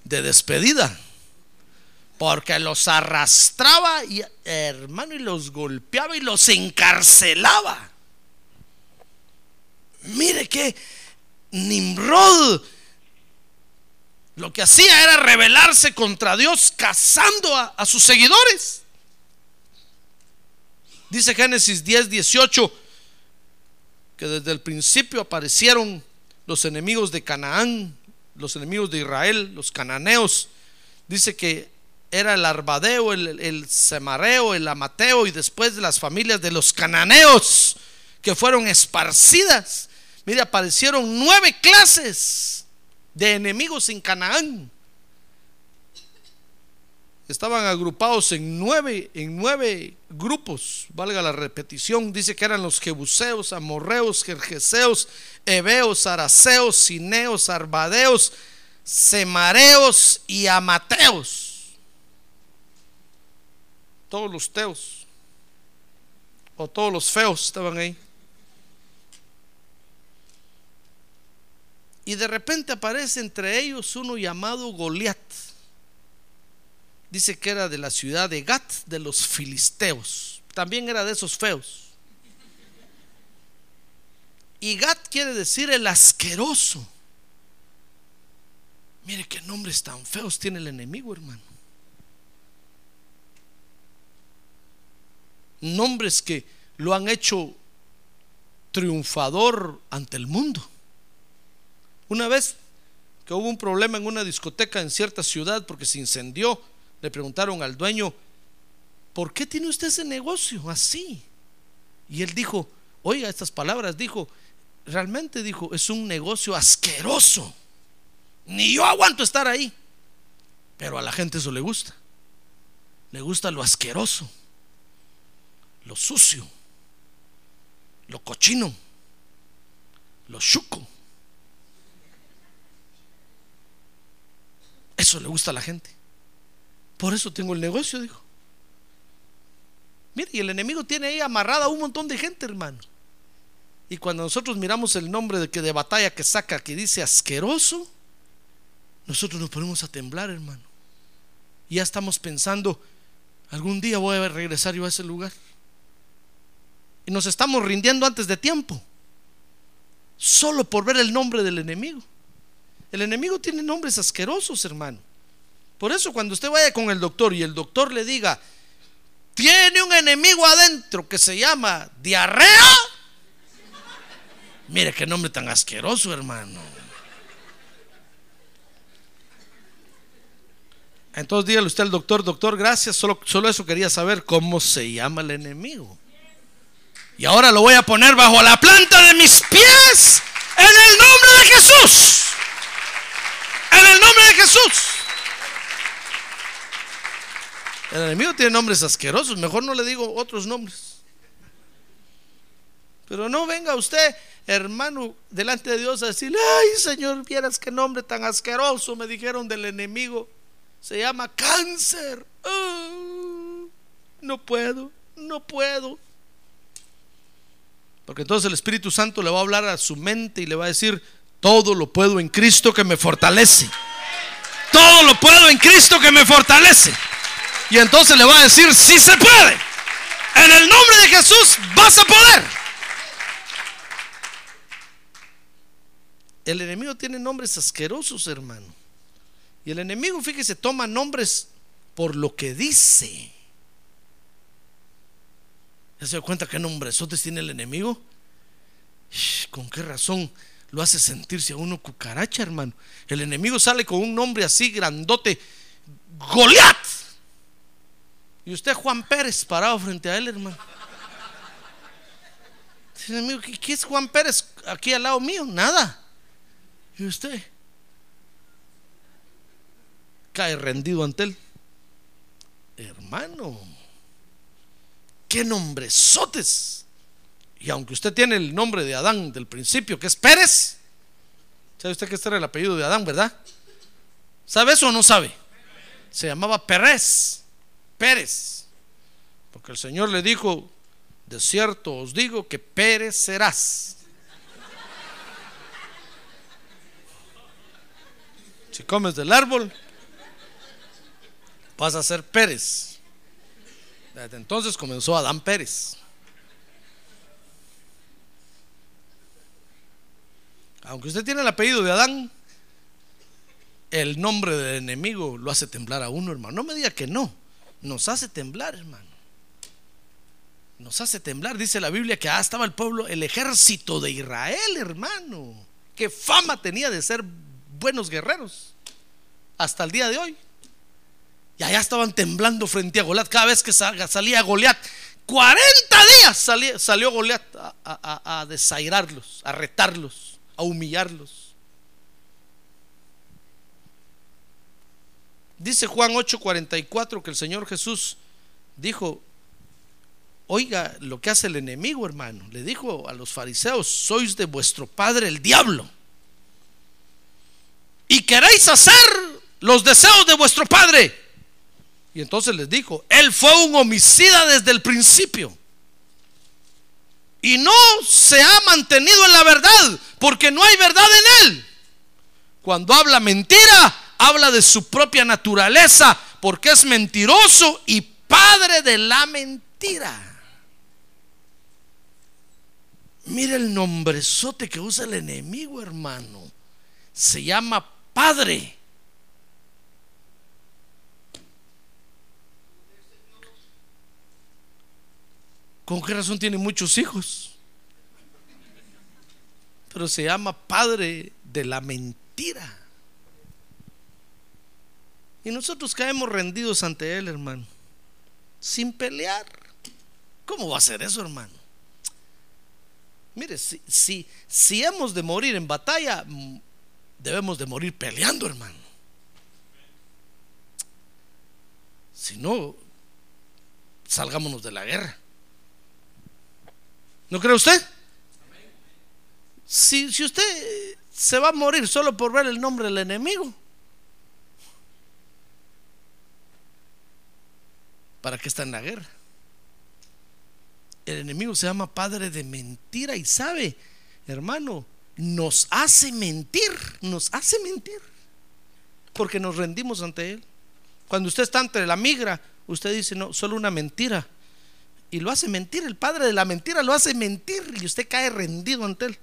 de despedida porque los arrastraba y hermano y los golpeaba y los encarcelaba. Mire que Nimrod lo que hacía era rebelarse contra Dios cazando a, sus seguidores. Dice Génesis 10, 18 que desde el principio aparecieron los enemigos de Canaán, los enemigos de Israel, los cananeos. Dice que era el arbadeo, el, semareo, el amateo y después de las familias de los cananeos que fueron esparcidas. Mire, aparecieron nueve clases de enemigos en Canaán. Estaban agrupados en nueve, en nueve grupos, valga la repetición. Dice que eran los jebuseos, amorreos, jerjeseos, heveos, araceos, cineos, arbadeos, semareos y amateos todos los teos o todos los feos estaban ahí. Y de repente aparece entre ellos uno llamado Goliat. Dice que era de la ciudad de Gat, de los filisteos. También era de esos feos. Y Gat quiere decir el asqueroso. Mire qué nombres tan feos tiene el enemigo, hermano. nombres que lo han hecho triunfador ante el mundo. Una vez que hubo un problema en una discoteca en cierta ciudad porque se incendió, le preguntaron al dueño, ¿por qué tiene usted ese negocio así? Y él dijo, oiga estas palabras, dijo, realmente dijo, es un negocio asqueroso. Ni yo aguanto estar ahí. Pero a la gente eso le gusta. Le gusta lo asqueroso lo sucio, lo cochino, lo chuco. Eso le gusta a la gente. Por eso tengo el negocio, dijo. Mire, y el enemigo tiene ahí amarrada a un montón de gente, hermano. Y cuando nosotros miramos el nombre de que de batalla que saca que dice asqueroso, nosotros nos ponemos a temblar, hermano. Y ya estamos pensando, algún día voy a regresar yo a ese lugar. Y nos estamos rindiendo antes de tiempo. Solo por ver el nombre del enemigo. El enemigo tiene nombres asquerosos, hermano. Por eso cuando usted vaya con el doctor y el doctor le diga, tiene un enemigo adentro que se llama diarrea. Mire qué nombre tan asqueroso, hermano. Entonces dígale usted al doctor, doctor, gracias, solo, solo eso quería saber cómo se llama el enemigo. Y ahora lo voy a poner bajo la planta de mis pies en el nombre de Jesús. El nombre de Jesús. El enemigo tiene nombres asquerosos. Mejor no le digo otros nombres. Pero no venga usted, hermano, delante de Dios a decirle, ay Señor, vieras qué nombre tan asqueroso me dijeron del enemigo. Se llama cáncer. Ah, no puedo, no puedo. Porque entonces el Espíritu Santo le va a hablar a su mente y le va a decir, todo lo puedo en Cristo que me fortalece. Todo lo puedo en Cristo que me fortalece. Y entonces le va a decir, si se puede. En el nombre de Jesús vas a poder. El enemigo tiene nombres asquerosos, hermano. Y el enemigo, fíjese, toma nombres por lo que dice se da cuenta qué nombresotes tiene el enemigo? ¿Con qué razón lo hace sentirse a uno cucaracha, hermano? El enemigo sale con un nombre así grandote, Goliat. Y usted Juan Pérez parado frente a él, hermano. El enemigo, ¿qué es Juan Pérez aquí al lado mío? Nada. ¿Y usted? Cae rendido ante él. Hermano qué nombresotes. Y aunque usted tiene el nombre de Adán del principio, que es Pérez, ¿sabe usted que este era el apellido de Adán, verdad? ¿Sabe eso o no sabe? Se llamaba Pérez, Pérez, porque el Señor le dijo, de cierto os digo que Pérez serás. Si comes del árbol, vas a ser Pérez. Desde entonces comenzó Adán Pérez. Aunque usted tiene el apellido de Adán, el nombre del enemigo lo hace temblar a uno, hermano. No me diga que no. Nos hace temblar, hermano. nos hace temblar. Dice la Biblia que ah, estaba el pueblo, el ejército de Israel, hermano. Qué fama tenía de ser buenos guerreros. Hasta el día de hoy. Y allá estaban temblando frente a Goliat. Cada vez que salía Goliat, 40 días salió Goliat a, a desairarlos, a retarlos, a humillarlos. Dice Juan 8:44 que el Señor Jesús dijo, oiga lo que hace el enemigo, hermano. Le dijo a los fariseos, sois de vuestro padre el diablo. Y queréis hacer los deseos de vuestro padre. Y entonces les dijo, Él fue un homicida desde el principio. Y no se ha mantenido en la verdad, porque no hay verdad en Él. Cuando habla mentira, habla de su propia naturaleza, porque es mentiroso y padre de la mentira. Mira el nombrezote que usa el enemigo, hermano. Se llama Padre. ¿Con qué razón tiene muchos hijos? Pero se llama padre de la mentira. Y nosotros caemos rendidos ante él, hermano, sin pelear. ¿Cómo va a ser eso, hermano? Mire, si, si, si hemos de morir en batalla, debemos de morir peleando, hermano. Si no, salgámonos de la guerra. ¿No cree usted? Si, si usted se va a morir solo por ver el nombre del enemigo, ¿para qué está en la guerra? El enemigo se llama padre de mentira y sabe, hermano, nos hace mentir, nos hace mentir, porque nos rendimos ante él. Cuando usted está ante la migra, usted dice, no, solo una mentira y lo hace mentir. El padre de la mentira lo hace mentir y usted cae rendido ante él.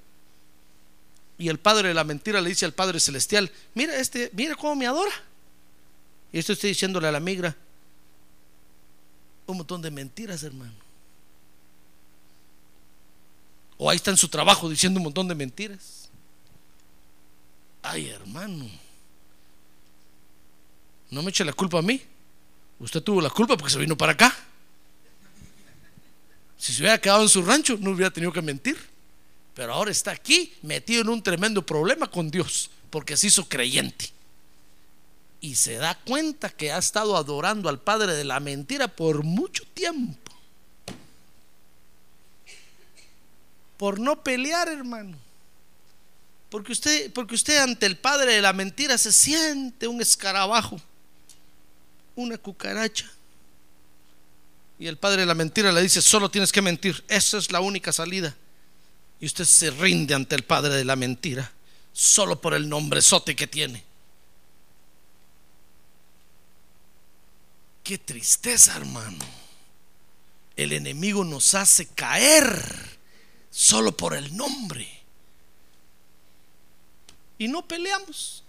Y el padre de la mentira le dice al Padre Celestial, mira este, mira cómo me adora. Y esto estoy diciéndole a la migra, un montón de mentiras, hermano. O ahí está en su trabajo diciendo un montón de mentiras. Ay, hermano. No me eche la culpa a mí. Usted tuvo la culpa porque se vino para acá. Si se hubiera quedado en su rancho, no hubiera tenido que mentir. Pero ahora está aquí metido en un tremendo problema con Dios, porque se hizo creyente. Y se da cuenta que ha estado adorando al Padre de la mentira por mucho tiempo. Por no pelear, hermano. Porque usted, porque usted ante el Padre de la mentira se siente un escarabajo, una cucaracha y el padre de la mentira le dice, solo tienes que mentir, esa es la única salida. Y usted se rinde ante el padre de la mentira, solo por el nombrezote que tiene. Qué tristeza, hermano. El enemigo nos hace caer solo por el nombre. Y no peleamos.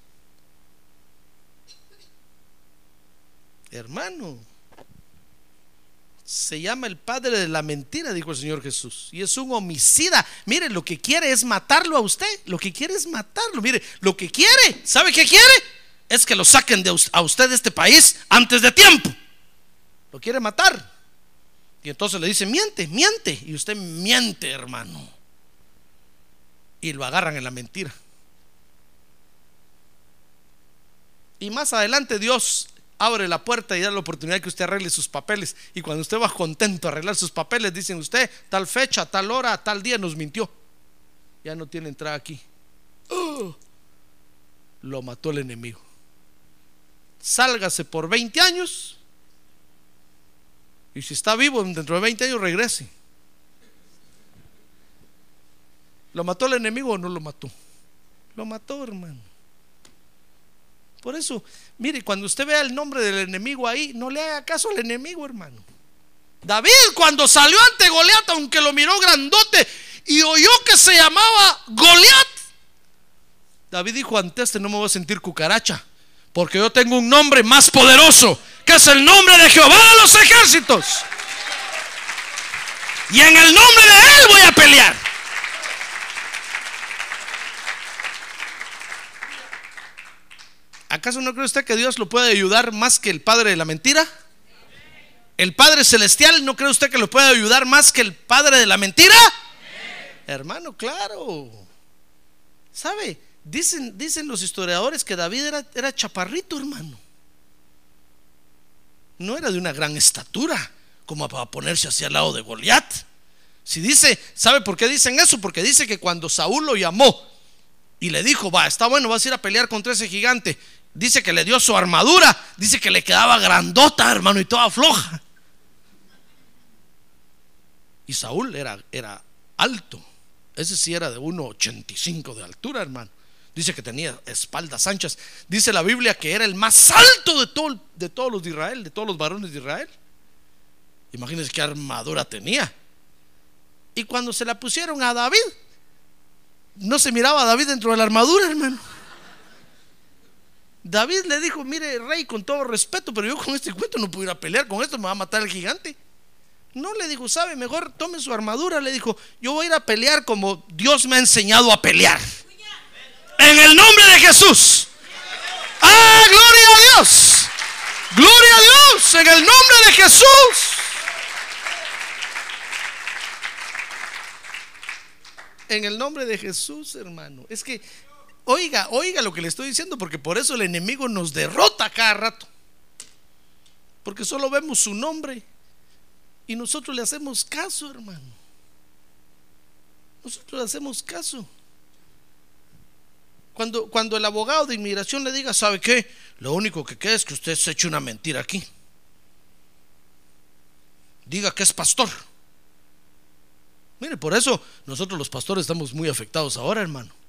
Hermano, se llama el padre de la mentira, dijo el Señor Jesús. Y es un homicida. Mire, lo que quiere es matarlo a usted. Lo que quiere es matarlo. Mire, lo que quiere, ¿sabe qué quiere? Es que lo saquen de a usted de este país antes de tiempo. Lo quiere matar. Y entonces le dice, miente, miente. Y usted miente, hermano. Y lo agarran en la mentira. Y más adelante Dios abre la puerta y da la oportunidad que usted arregle sus papeles. Y cuando usted va contento a arreglar sus papeles, dicen usted, tal fecha, tal hora, tal día nos mintió. Ya no tiene entrada aquí. ¡Oh! Lo mató el enemigo. Sálgase por 20 años. Y si está vivo dentro de 20 años, regrese. ¿Lo mató el enemigo o no lo mató? Lo mató, hermano. Por eso, mire, cuando usted vea el nombre del enemigo ahí, no le haga caso al enemigo, hermano. David cuando salió ante Goliat, aunque lo miró grandote y oyó que se llamaba Goliat, David dijo, ante este no me voy a sentir cucaracha, porque yo tengo un nombre más poderoso, que es el nombre de Jehová de los ejércitos. Y en el nombre de Él voy a pelear. ¿Acaso no cree usted que Dios lo puede ayudar más que el padre de la mentira? ¿El Padre Celestial no cree usted que lo puede ayudar más que el Padre de la mentira? Hermano, claro. ¿Sabe? Dicen, dicen los historiadores que David era, era chaparrito, hermano. No era de una gran estatura, como para ponerse hacia el lado de Goliat. Si dice, ¿sabe por qué dicen eso? Porque dice que cuando Saúl lo llamó y le dijo, va, está bueno, vas a ir a pelear contra ese gigante. Dice que le dio su armadura, dice que le quedaba grandota, hermano, y toda floja. Y Saúl era, era alto. Ese sí era de 1,85 de altura, hermano. Dice que tenía espaldas anchas. Dice la Biblia que era el más alto de, todo, de todos los de Israel, de todos los varones de Israel. Imagínense qué armadura tenía. Y cuando se la pusieron a David, no se miraba a David dentro de la armadura, hermano. David le dijo, mire, rey, con todo respeto, pero yo con este cuento no puedo ir a pelear con esto, me va a matar el gigante. No le dijo, sabe, mejor tome su armadura. Le dijo, yo voy a ir a pelear como Dios me ha enseñado a pelear. En el nombre de Jesús. Ah, gloria a Dios. Gloria a Dios. En el nombre de Jesús. En el nombre de Jesús, hermano. Es que, oiga, oiga lo que le estoy diciendo, porque por eso el enemigo nos derrota cada rato. Porque solo vemos su nombre y nosotros le hacemos caso, hermano. Nosotros le hacemos caso. Cuando, cuando el abogado de inmigración le diga, ¿sabe qué? Lo único que queda es que usted se eche una mentira aquí. Diga que es pastor. Mire, por eso nosotros los pastores estamos muy afectados ahora, hermano.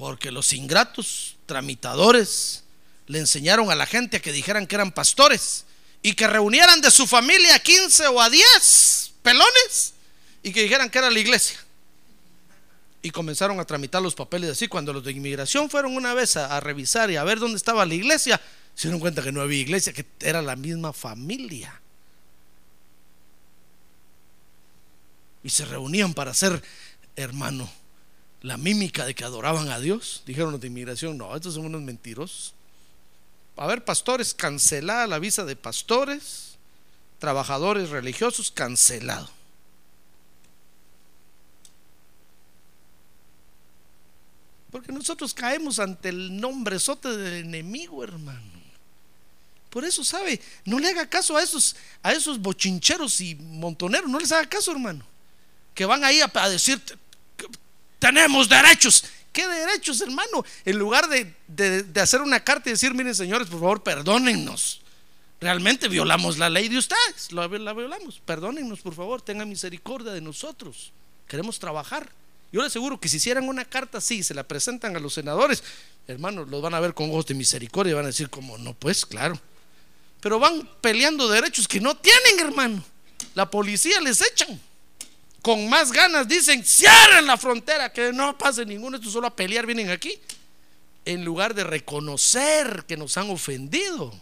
Porque los ingratos tramitadores le enseñaron a la gente a que dijeran que eran pastores y que reunieran de su familia a 15 o a 10 pelones y que dijeran que era la iglesia. Y comenzaron a tramitar los papeles así. Cuando los de inmigración fueron una vez a, a, revisar y a ver dónde estaba la iglesia, se dieron cuenta que no había iglesia, que era la misma familia. Y se reunían para hacer, hermano, la mímica de que adoraban a Dios. Dijeron los de inmigración, no, estos son unos mentirosos. A ver, pastores, cancelada la visa de pastores, trabajadores religiosos, cancelado. Porque nosotros caemos ante el nombrezote del enemigo, hermano. Por eso, ¿sabe? No le haga caso a esos, a esos bochincheros y montoneros. No les haga caso, hermano. Que van ahí a, a decir, tenemos derechos. ¿Qué derechos, hermano? En lugar de, de, hacer una carta y decir, miren, señores, por favor, perdónennos. Realmente violamos la ley de ustedes. La, la violamos. Perdónennos, por favor. Tengan misericordia de nosotros. Queremos trabajar. Yo le aseguro que si hicieran una carta así, se la presentan a los senadores, hermanos, los van a ver con ojos de misericordia y van a decir, como no, pues claro. Pero van peleando derechos que no tienen, hermano. La policía les echan. Con más ganas dicen, cierren la frontera, que no pase ninguno, esto solo a pelear vienen aquí. En lugar de reconocer que nos han ofendido.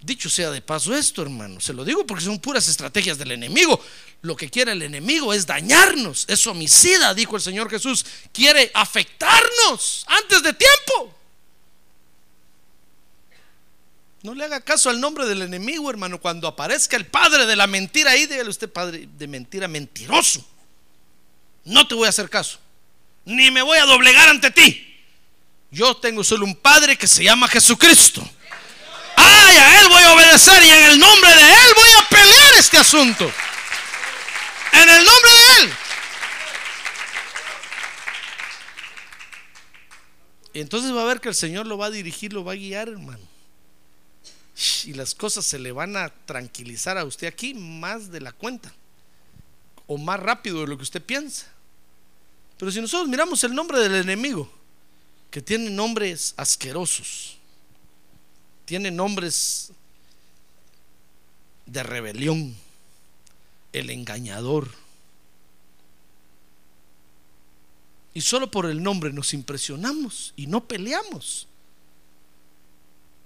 Dicho sea de paso esto, hermano, se lo digo porque son puras estrategias del enemigo. Lo que quiere el enemigo es dañarnos, es homicida, dijo el Señor Jesús. Quiere afectarnos antes de tiempo. No le haga caso al nombre del enemigo, hermano. Cuando aparezca el padre de la mentira ahí, dígale usted, padre de mentira, mentiroso. No te voy a hacer caso, ni me voy a doblegar ante ti. Yo tengo solo un padre que se llama Jesucristo. Ay, a Él voy a obedecer y en el nombre de Él voy a pelear este asunto. En el nombre de Él. Y entonces va a ver que el Señor lo va a dirigir, lo va a guiar, hermano. Y las cosas se le van a tranquilizar a usted aquí más de la cuenta. O más rápido de lo que usted piensa. Pero si nosotros miramos el nombre del enemigo, que tiene nombres asquerosos, tiene nombres de rebelión, el engañador. Y solo por el nombre nos impresionamos y no peleamos.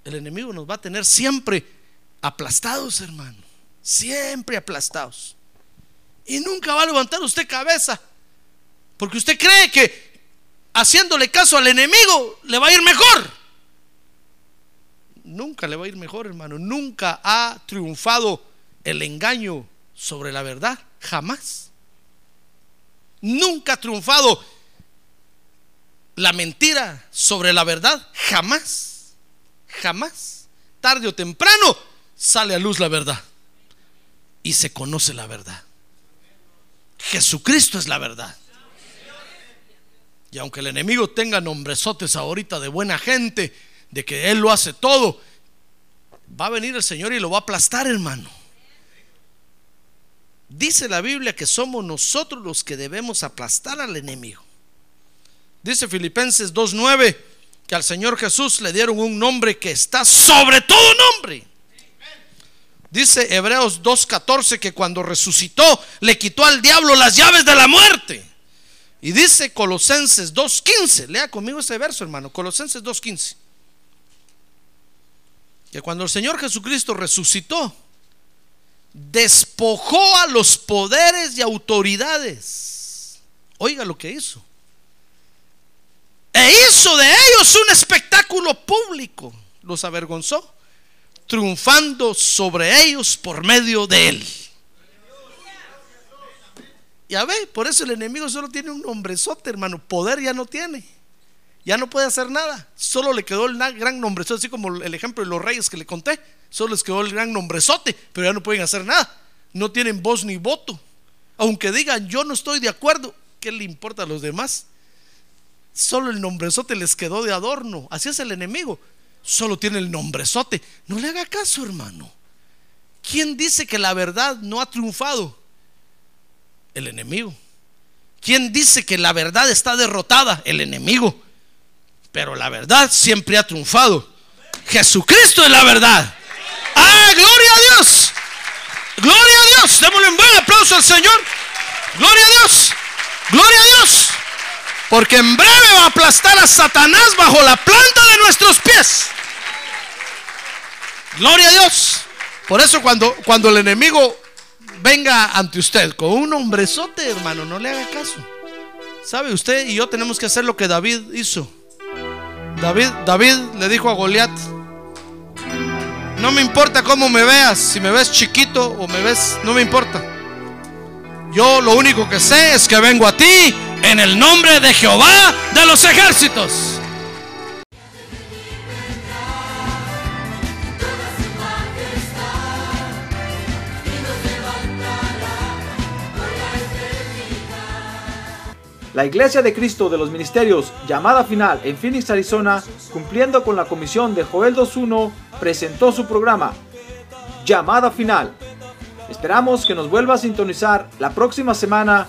El enemigo nos va a tener siempre aplastados, hermano. Siempre aplastados. Y nunca va a levantar usted cabeza. Porque usted cree que haciéndole caso al enemigo le va a ir mejor. Nunca le va a ir mejor, hermano. Nunca ha triunfado el engaño sobre la verdad. Jamás. Nunca ha triunfado la mentira sobre la verdad. Jamás. Jamás. Tarde o temprano sale a luz la verdad. Y se conoce la verdad. Jesucristo es la verdad. Y aunque el enemigo tenga nombresotes ahorita de buena gente, de que Él lo hace todo, va a venir el Señor y lo va a aplastar, hermano. Dice la Biblia que somos nosotros los que debemos aplastar al enemigo. Dice Filipenses 2.9 que al Señor Jesús le dieron un nombre que está sobre todo nombre. Dice Hebreos 2.14 que cuando resucitó le quitó al diablo las llaves de la muerte. Y dice Colosenses 2.15, lea conmigo ese verso hermano, Colosenses 2.15. Que cuando el Señor Jesucristo resucitó, despojó a los poderes y autoridades. Oiga lo que hizo. E hizo de ellos un espectáculo público. Los avergonzó, triunfando sobre ellos por medio de él. Ya ve, por eso el enemigo solo tiene un nombrezote, hermano. Poder ya no tiene. Ya no puede hacer nada. Solo le quedó el gran nombrezote, así como el ejemplo de los reyes que le conté. Solo les quedó el gran nombrezote, pero ya no pueden hacer nada. No tienen voz ni voto. Aunque digan yo no estoy de acuerdo, ¿qué le importa a los demás? Solo el nombrezote les quedó de adorno. Así es el enemigo. Solo tiene el nombrezote. No le haga caso, hermano. ¿Quién dice que la verdad no ha triunfado? El enemigo. ¿Quién dice que la verdad está derrotada? El enemigo. Pero la verdad siempre ha triunfado. Jesucristo es la verdad. ¡Ah, gloria a Dios! ¡Gloria a Dios! Démosle un buen aplauso al Señor. ¡Gloria a Dios! ¡Gloria a Dios! Porque en breve va a aplastar a Satanás bajo la planta de nuestros pies. Gloria a Dios. Por eso cuando, cuando el enemigo venga ante usted con un hombrezote, hermano, no le haga caso. ¿Sabe usted y yo tenemos que hacer lo que David hizo? David, David le dijo a Goliat, no me importa cómo me veas, si me ves chiquito o me ves, no me importa. Yo lo único que sé es que vengo a ti en el nombre de Jehová de los ejércitos. La Iglesia de Cristo de los Ministerios, llamada final en Phoenix, Arizona, cumpliendo con la comisión de Joel 2.1, presentó su programa, Llamada Final. Esperamos que nos vuelva a sintonizar la próxima semana